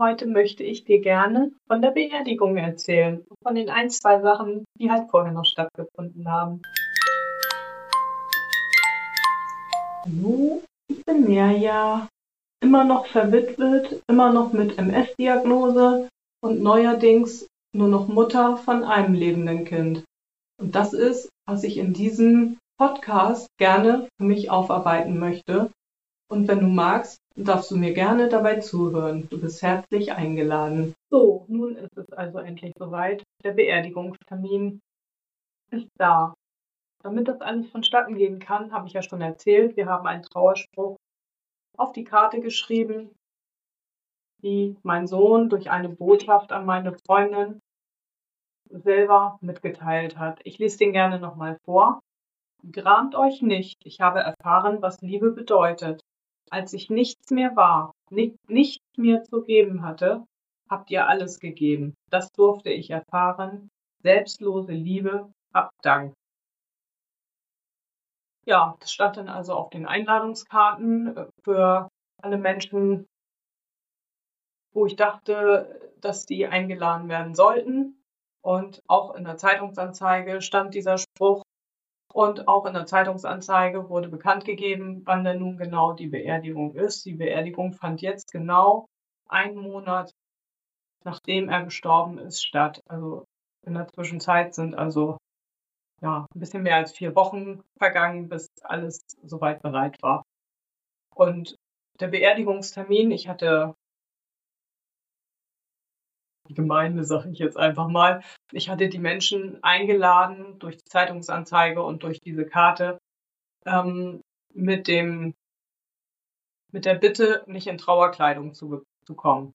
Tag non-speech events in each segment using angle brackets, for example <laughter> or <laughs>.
Heute möchte ich dir gerne von der Beerdigung erzählen. Von den ein, zwei Sachen, die halt vorher noch stattgefunden haben. Hallo, ich bin Mirja. Immer noch verwitwet, immer noch mit MS-Diagnose und neuerdings nur noch Mutter von einem lebenden Kind. Und das ist, was ich in diesem Podcast gerne für mich aufarbeiten möchte. Und wenn du magst, darfst du mir gerne dabei zuhören. Du bist herzlich eingeladen. So, nun ist es also endlich soweit. Der Beerdigungstermin ist da. Damit das alles vonstatten gehen kann, habe ich ja schon erzählt, wir haben einen Trauerspruch auf die Karte geschrieben, die mein Sohn durch eine Botschaft an meine Freundin selber mitgeteilt hat. Ich lese den gerne nochmal vor. Gramt euch nicht, ich habe erfahren, was Liebe bedeutet. Als ich nichts mehr war, nicht, nichts mehr zu geben hatte, habt ihr alles gegeben. Das durfte ich erfahren. Selbstlose Liebe, hab Dank. Ja, das stand dann also auf den Einladungskarten äh, für alle Menschen, wo ich dachte, dass die eingeladen werden sollten. Und auch in der Zeitungsanzeige stand dieser Spruch, und auch in der Zeitungsanzeige wurde bekannt gegeben, wann denn nun genau die Beerdigung ist. Die Beerdigung fand jetzt genau einen Monat nachdem er gestorben ist statt. Also in der Zwischenzeit sind also ja, ein bisschen mehr als vier Wochen vergangen, bis alles soweit bereit war. Und der Beerdigungstermin, ich hatte Gemeinde, sage ich jetzt einfach mal. Ich hatte die Menschen eingeladen durch die Zeitungsanzeige und durch diese Karte ähm, mit dem mit der Bitte, nicht in Trauerkleidung zu, zu kommen.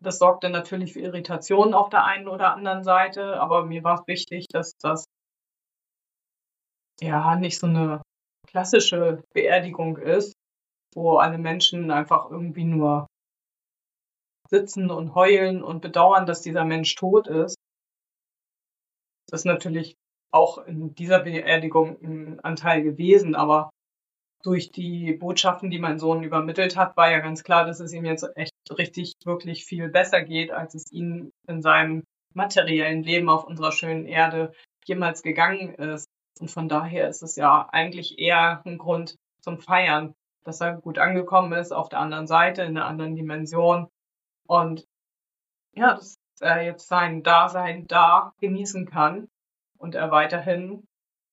Das sorgte natürlich für Irritationen auf der einen oder anderen Seite, aber mir war es wichtig, dass das ja nicht so eine klassische Beerdigung ist, wo alle Menschen einfach irgendwie nur sitzen und heulen und bedauern, dass dieser Mensch tot ist. Das ist natürlich auch in dieser Beerdigung ein Anteil gewesen, aber durch die Botschaften, die mein Sohn übermittelt hat, war ja ganz klar, dass es ihm jetzt echt richtig, wirklich viel besser geht, als es ihm in seinem materiellen Leben auf unserer schönen Erde jemals gegangen ist. Und von daher ist es ja eigentlich eher ein Grund zum Feiern, dass er gut angekommen ist auf der anderen Seite, in einer anderen Dimension und ja, dass er jetzt sein Dasein da genießen kann und er weiterhin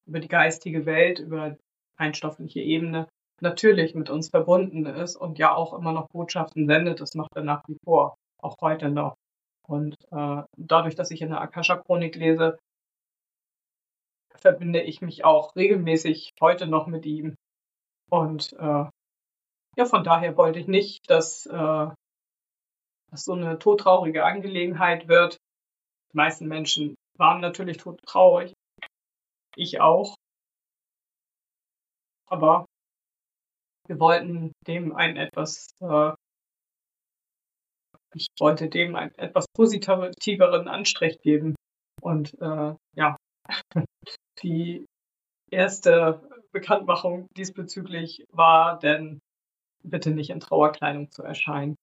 über die geistige Welt, über feinstoffliche Ebene natürlich mit uns verbunden ist und ja auch immer noch Botschaften sendet. Das macht er nach wie vor, auch heute noch. Und äh, dadurch, dass ich in der Akasha-Chronik lese, verbinde ich mich auch regelmäßig heute noch mit ihm. Und äh, ja, von daher wollte ich nicht, dass äh, dass so eine todtraurige Angelegenheit wird. Die meisten Menschen waren natürlich todtraurig. Ich auch. Aber wir wollten dem ein etwas, äh, ich wollte dem einen etwas positiveren Anstrich geben. Und äh, ja, <laughs> die erste Bekanntmachung diesbezüglich war denn, bitte nicht in Trauerkleidung zu erscheinen.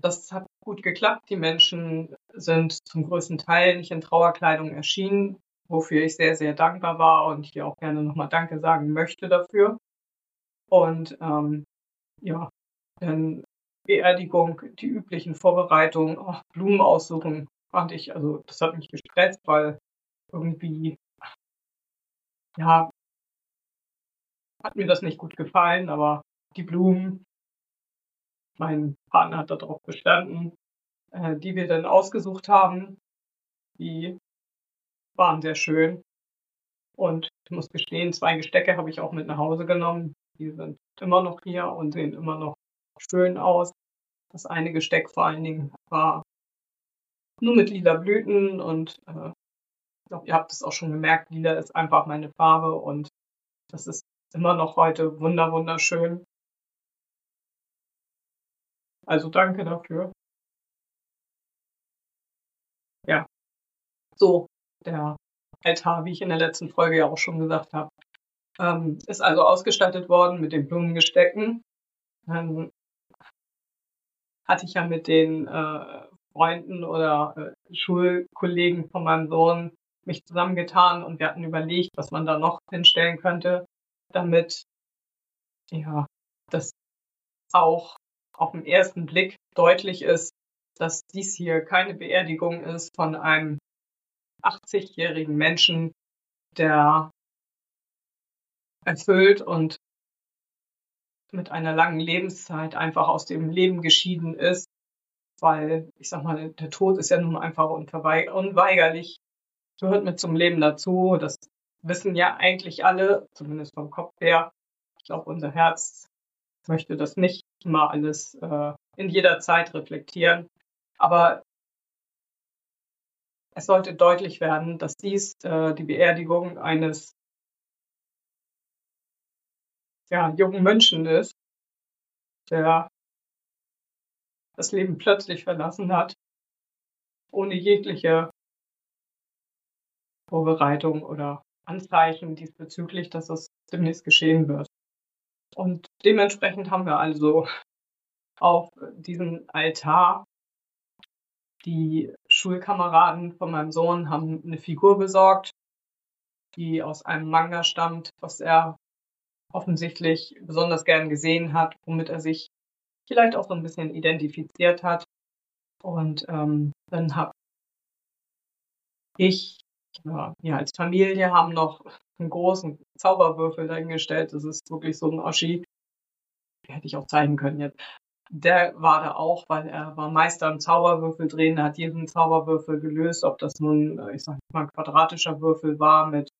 Das hat gut geklappt. Die Menschen sind zum größten Teil nicht in Trauerkleidung erschienen, wofür ich sehr, sehr dankbar war und hier auch gerne nochmal Danke sagen möchte dafür. Und ähm, ja, dann Beerdigung, die üblichen Vorbereitungen, oh, Blumen aussuchen, fand ich, also das hat mich gestresst, weil irgendwie, ja, hat mir das nicht gut gefallen, aber die Blumen mein Partner hat darauf bestanden, äh, die wir dann ausgesucht haben. Die waren sehr schön. Und ich muss gestehen, zwei Gestecke habe ich auch mit nach Hause genommen. Die sind immer noch hier und sehen immer noch schön aus. Das eine Gesteck vor allen Dingen war nur mit lila Blüten und äh, ich glaube, ihr habt es auch schon gemerkt, lila ist einfach meine Farbe und das ist immer noch heute wunder wunderschön. Also danke dafür. Ja. So, der Altar, wie ich in der letzten Folge ja auch schon gesagt habe, ähm, ist also ausgestattet worden mit den Blumengestecken. Ähm, hatte ich ja mit den äh, Freunden oder äh, Schulkollegen von meinem Sohn mich zusammengetan und wir hatten überlegt, was man da noch hinstellen könnte, damit ja, das auch auf den ersten Blick deutlich ist, dass dies hier keine Beerdigung ist von einem 80-jährigen Menschen, der erfüllt und mit einer langen Lebenszeit einfach aus dem Leben geschieden ist, weil ich sag mal, der Tod ist ja nun einfach unweigerlich, gehört mit zum Leben dazu. Das wissen ja eigentlich alle, zumindest vom Kopf her. Ich glaube, unser Herz möchte das nicht immer alles äh, in jeder Zeit reflektieren. Aber es sollte deutlich werden, dass dies äh, die Beerdigung eines ja, jungen Menschen ist, der das Leben plötzlich verlassen hat, ohne jegliche Vorbereitung oder Anzeichen diesbezüglich, dass das demnächst geschehen wird. Und dementsprechend haben wir also auf diesem Altar die Schulkameraden von meinem Sohn haben eine Figur besorgt, die aus einem Manga stammt, was er offensichtlich besonders gern gesehen hat, womit er sich vielleicht auch so ein bisschen identifiziert hat. Und ähm, dann habe ich, ja, ja, als Familie haben noch einen großen Zauberwürfel dahingestellt. Das ist wirklich so ein Oschi. Hätte ich auch zeigen können jetzt. Der war da auch, weil er war Meister im Zauberwürfel drehen. Er hat jeden Zauberwürfel gelöst, ob das nun, äh, ich sag mal, quadratischer Würfel war mit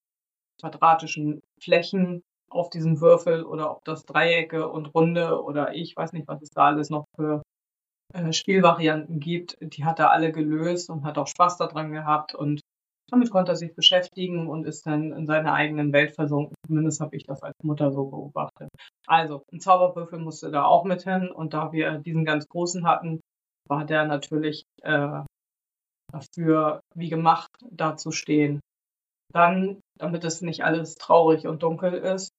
quadratischen Flächen auf diesem Würfel oder ob das Dreiecke und Runde oder ich weiß nicht, was es da alles noch für äh, Spielvarianten gibt. Die hat er alle gelöst und hat auch Spaß daran gehabt und damit konnte er sich beschäftigen und ist dann in seiner eigenen Welt versunken. Zumindest habe ich das als Mutter so beobachtet. Also, ein Zauberwürfel musste da auch mit hin und da wir diesen ganz großen hatten, war der natürlich äh, dafür wie gemacht, da zu stehen. Dann, damit es nicht alles traurig und dunkel ist,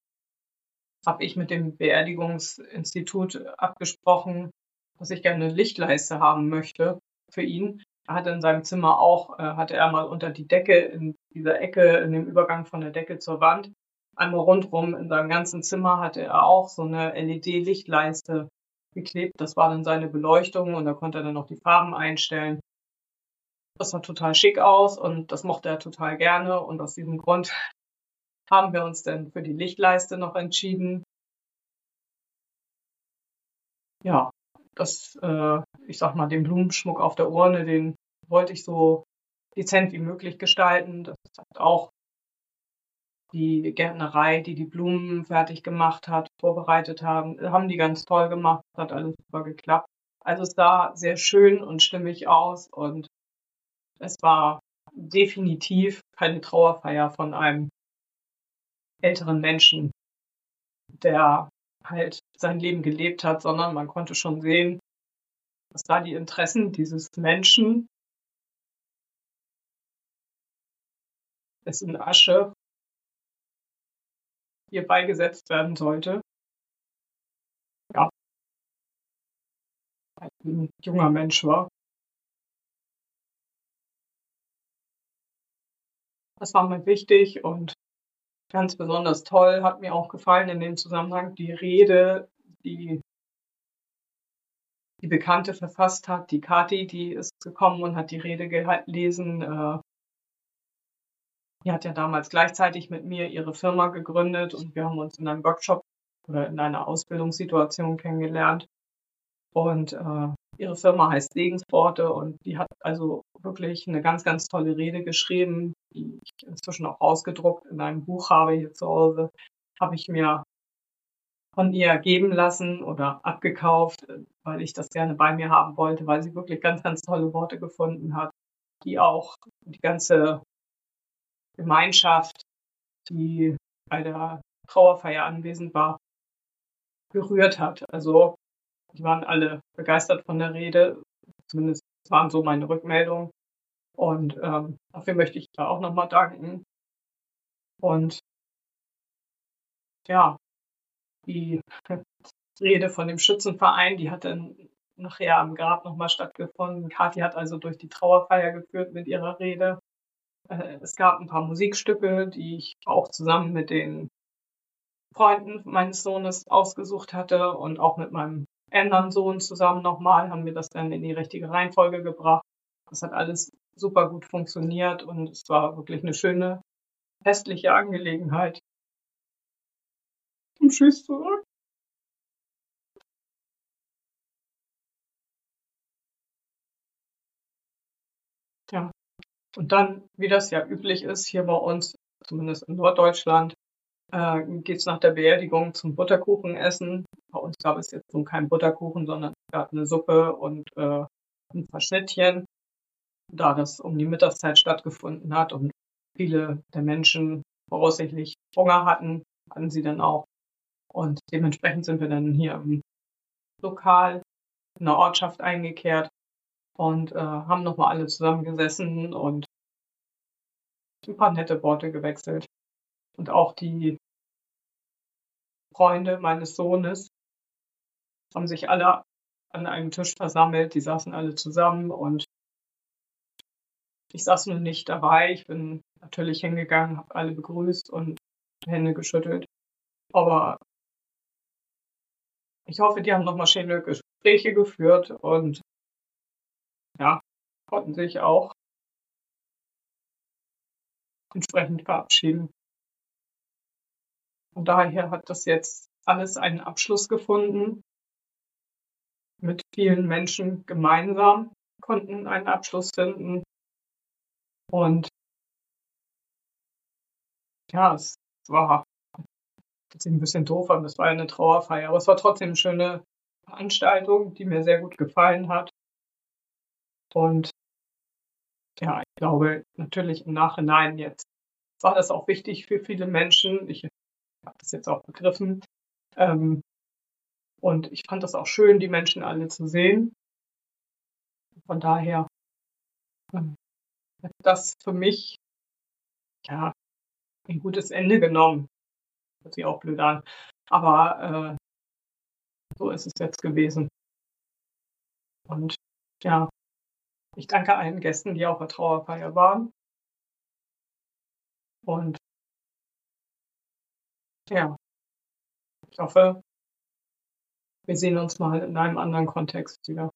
habe ich mit dem Beerdigungsinstitut abgesprochen, dass ich gerne eine Lichtleiste haben möchte für ihn. Hatte in seinem Zimmer auch, äh, hatte er mal unter die Decke in dieser Ecke, in dem Übergang von der Decke zur Wand, einmal rundrum in seinem ganzen Zimmer hatte er auch so eine LED-Lichtleiste geklebt. Das war dann seine Beleuchtung und da konnte er dann noch die Farben einstellen. Das sah total schick aus und das mochte er total gerne und aus diesem Grund <laughs> haben wir uns denn für die Lichtleiste noch entschieden. Ja, das, äh, ich sag mal, den Blumenschmuck auf der Urne, den wollte ich so dezent wie möglich gestalten. Das hat auch die Gärtnerei, die die Blumen fertig gemacht hat, vorbereitet haben, haben die ganz toll gemacht, hat alles super geklappt. Also es sah sehr schön und stimmig aus und es war definitiv keine Trauerfeier von einem älteren Menschen, der halt sein Leben gelebt hat, sondern man konnte schon sehen, dass da die Interessen dieses Menschen es in Asche hier beigesetzt werden sollte. Ja, ein junger Mensch war. Das war mir wichtig und ganz besonders toll, hat mir auch gefallen in dem Zusammenhang die Rede, die die Bekannte verfasst hat, die Kati, die ist gekommen und hat die Rede gelesen. Äh, die hat ja damals gleichzeitig mit mir ihre Firma gegründet und wir haben uns in einem Workshop oder in einer Ausbildungssituation kennengelernt. Und äh, ihre Firma heißt Segensworte und die hat also wirklich eine ganz, ganz tolle Rede geschrieben, die ich inzwischen auch ausgedruckt in einem Buch habe hier zu Hause. Habe ich mir von ihr geben lassen oder abgekauft, weil ich das gerne bei mir haben wollte, weil sie wirklich ganz, ganz tolle Worte gefunden hat, die auch die ganze Gemeinschaft, die bei der Trauerfeier anwesend war, berührt hat. Also die waren alle begeistert von der Rede, zumindest waren so meine Rückmeldungen. Und ähm, dafür möchte ich da auch nochmal danken. Und ja, die <laughs> Rede von dem Schützenverein, die hat dann nachher am Grab nochmal stattgefunden. Kathi hat also durch die Trauerfeier geführt mit ihrer Rede. Äh, es gab ein paar Musikstücke, die ich auch zusammen mit den Freunden meines Sohnes ausgesucht hatte und auch mit meinem anderen Sohn zusammen nochmal haben wir das dann in die richtige Reihenfolge gebracht. Das hat alles super gut funktioniert und es war wirklich eine schöne festliche Angelegenheit. Um Tschüss zu sagen. Ja. Und dann, wie das ja üblich ist hier bei uns, zumindest in Norddeutschland, äh, geht es nach der Beerdigung zum Butterkuchenessen. Bei uns gab es jetzt nun keinen Butterkuchen, sondern es gab eine Suppe und äh, ein paar Schnittchen. Da das um die Mittagszeit stattgefunden hat und viele der Menschen voraussichtlich Hunger hatten, hatten sie dann auch. Und dementsprechend sind wir dann hier im Lokal in der Ortschaft eingekehrt und äh, haben nochmal alle zusammengesessen und ein paar nette Worte gewechselt. Und auch die Freunde meines Sohnes haben sich alle an einem Tisch versammelt. Die saßen alle zusammen und ich saß nun nicht dabei. Ich bin natürlich hingegangen, habe alle begrüßt und Hände geschüttelt. Aber ich hoffe, die haben nochmal schöne Gespräche geführt und ja, konnten sich auch entsprechend verabschieden. Und daher hat das jetzt alles einen Abschluss gefunden. Mit vielen Menschen gemeinsam konnten einen Abschluss finden. Und ja, es war ein bisschen doof an, das war eine Trauerfeier, aber es war trotzdem eine schöne Veranstaltung, die mir sehr gut gefallen hat. Und ja, ich glaube natürlich im Nachhinein jetzt war das auch wichtig für viele Menschen. Ich habe das jetzt auch begriffen. Ähm, und ich fand das auch schön, die Menschen alle zu sehen. Von daher ähm, hat das für mich ja ein gutes Ende genommen. Hört sich auch blöd an. Aber äh, so ist es jetzt gewesen. Und ja, ich danke allen Gästen, die auf der Trauerfeier waren. Und ja, ich hoffe, wir sehen uns mal in einem anderen Kontext wieder.